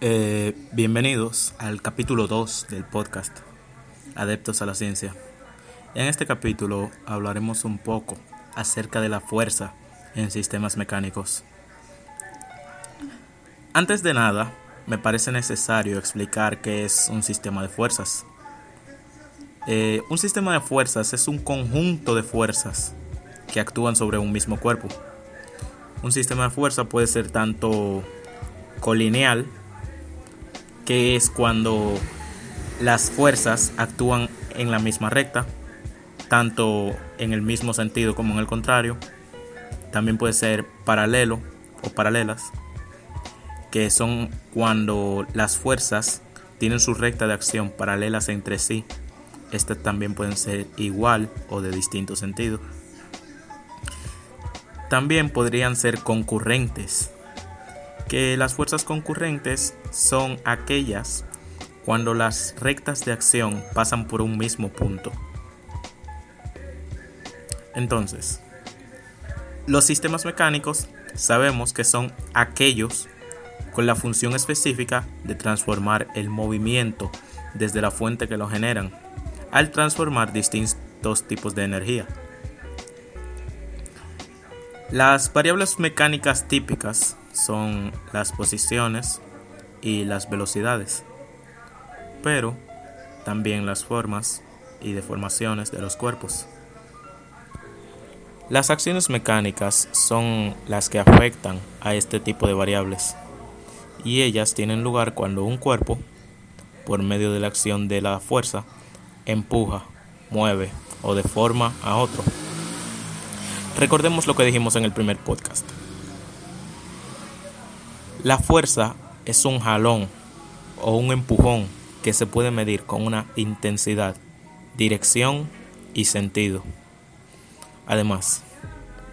Eh, bienvenidos al capítulo 2 del podcast Adeptos a la Ciencia. En este capítulo hablaremos un poco acerca de la fuerza en sistemas mecánicos. Antes de nada, me parece necesario explicar qué es un sistema de fuerzas. Eh, un sistema de fuerzas es un conjunto de fuerzas que actúan sobre un mismo cuerpo. Un sistema de fuerza puede ser tanto colineal, que es cuando las fuerzas actúan en la misma recta, tanto en el mismo sentido como en el contrario. También puede ser paralelo o paralelas, que son cuando las fuerzas tienen su recta de acción paralelas entre sí. Estas también pueden ser igual o de distinto sentido. También podrían ser concurrentes, que las fuerzas concurrentes son aquellas cuando las rectas de acción pasan por un mismo punto. Entonces, los sistemas mecánicos sabemos que son aquellos con la función específica de transformar el movimiento desde la fuente que lo generan al transformar distintos tipos de energía. Las variables mecánicas típicas son las posiciones y las velocidades, pero también las formas y deformaciones de los cuerpos. Las acciones mecánicas son las que afectan a este tipo de variables y ellas tienen lugar cuando un cuerpo, por medio de la acción de la fuerza, empuja, mueve o deforma a otro. Recordemos lo que dijimos en el primer podcast. La fuerza es un jalón o un empujón que se puede medir con una intensidad, dirección y sentido. Además,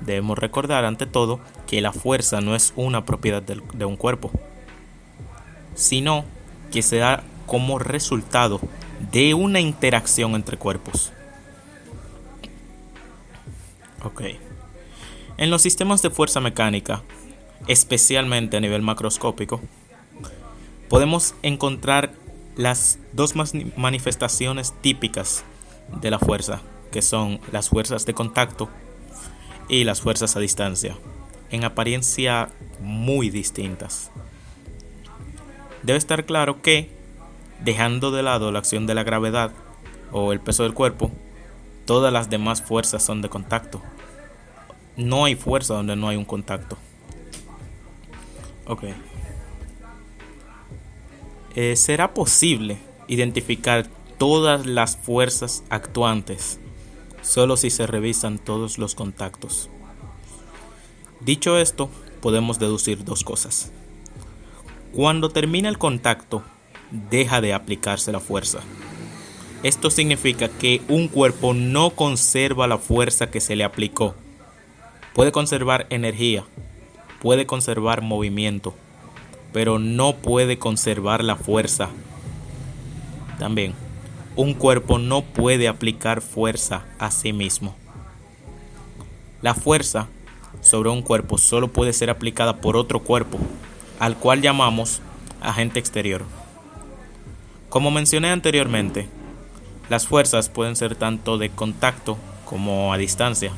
debemos recordar ante todo que la fuerza no es una propiedad de un cuerpo, sino que se da como resultado de una interacción entre cuerpos. Ok. En los sistemas de fuerza mecánica, especialmente a nivel macroscópico, podemos encontrar las dos manifestaciones típicas de la fuerza, que son las fuerzas de contacto y las fuerzas a distancia, en apariencia muy distintas. Debe estar claro que, dejando de lado la acción de la gravedad o el peso del cuerpo, todas las demás fuerzas son de contacto no hay fuerza donde no hay un contacto. Ok. Eh, ¿Será posible identificar todas las fuerzas actuantes solo si se revisan todos los contactos? Dicho esto, podemos deducir dos cosas. Cuando termina el contacto, deja de aplicarse la fuerza. Esto significa que un cuerpo no conserva la fuerza que se le aplicó Puede conservar energía, puede conservar movimiento, pero no puede conservar la fuerza. También, un cuerpo no puede aplicar fuerza a sí mismo. La fuerza sobre un cuerpo solo puede ser aplicada por otro cuerpo, al cual llamamos agente exterior. Como mencioné anteriormente, las fuerzas pueden ser tanto de contacto como a distancia.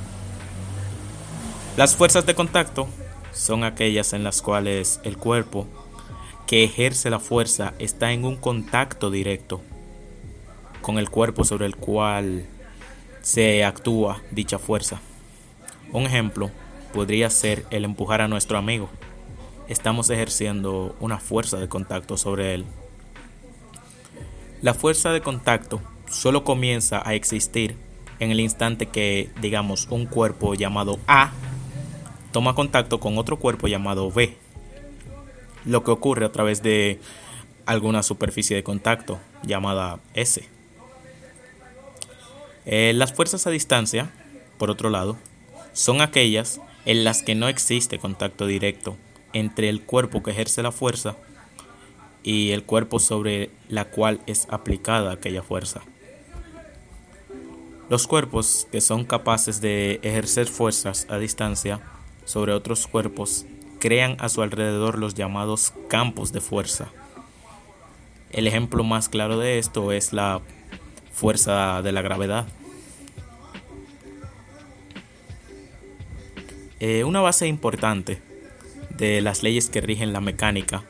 Las fuerzas de contacto son aquellas en las cuales el cuerpo que ejerce la fuerza está en un contacto directo con el cuerpo sobre el cual se actúa dicha fuerza. Un ejemplo podría ser el empujar a nuestro amigo. Estamos ejerciendo una fuerza de contacto sobre él. La fuerza de contacto solo comienza a existir en el instante que, digamos, un cuerpo llamado A toma contacto con otro cuerpo llamado B, lo que ocurre a través de alguna superficie de contacto llamada S. Eh, las fuerzas a distancia, por otro lado, son aquellas en las que no existe contacto directo entre el cuerpo que ejerce la fuerza y el cuerpo sobre la cual es aplicada aquella fuerza. Los cuerpos que son capaces de ejercer fuerzas a distancia sobre otros cuerpos crean a su alrededor los llamados campos de fuerza El ejemplo más claro de esto es la fuerza de la gravedad. Eh, una base importante de las leyes que rigen la mecánica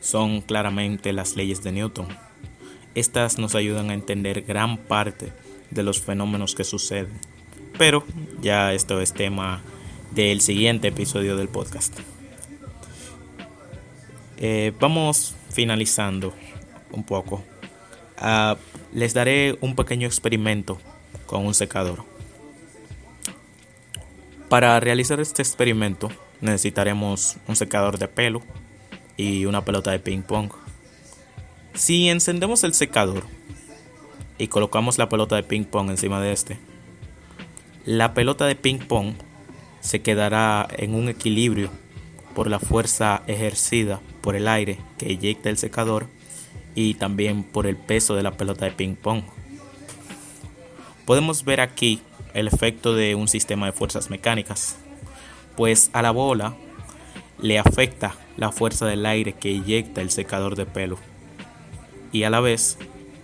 son claramente las leyes de Newton. Estas nos ayudan a entender gran parte de los fenómenos que suceden. Pero ya esto es tema del siguiente episodio del podcast. Eh, vamos finalizando un poco. Ah, les daré un pequeño experimento con un secador. Para realizar este experimento necesitaremos un secador de pelo y una pelota de ping pong. Si encendemos el secador y colocamos la pelota de ping pong encima de este, la pelota de ping pong se quedará en un equilibrio por la fuerza ejercida por el aire que eyecta el secador y también por el peso de la pelota de ping pong. Podemos ver aquí el efecto de un sistema de fuerzas mecánicas, pues a la bola le afecta la fuerza del aire que eyecta el secador de pelo y a la vez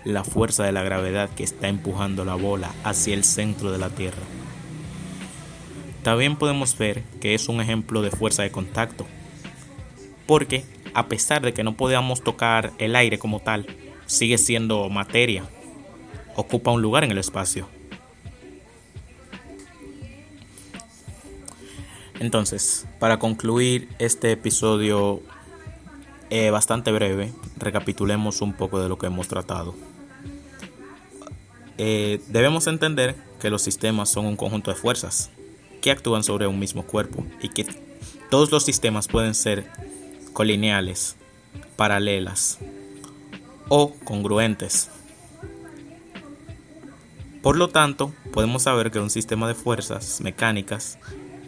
la fuerza de la gravedad que está empujando la bola hacia el centro de la Tierra. También podemos ver que es un ejemplo de fuerza de contacto, porque a pesar de que no podamos tocar el aire como tal, sigue siendo materia, ocupa un lugar en el espacio. Entonces, para concluir este episodio eh, bastante breve, recapitulemos un poco de lo que hemos tratado. Eh, debemos entender que los sistemas son un conjunto de fuerzas que actúan sobre un mismo cuerpo y que todos los sistemas pueden ser colineales, paralelas o congruentes. Por lo tanto, podemos saber que un sistema de fuerzas mecánicas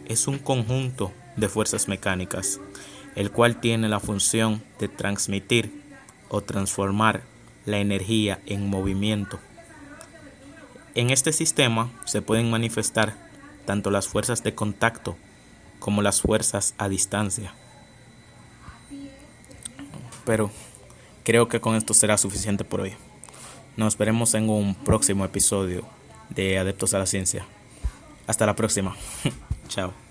es un conjunto de fuerzas mecánicas, el cual tiene la función de transmitir o transformar la energía en movimiento. En este sistema se pueden manifestar tanto las fuerzas de contacto como las fuerzas a distancia. Pero creo que con esto será suficiente por hoy. Nos veremos en un próximo episodio de Adeptos a la Ciencia. Hasta la próxima. Chao.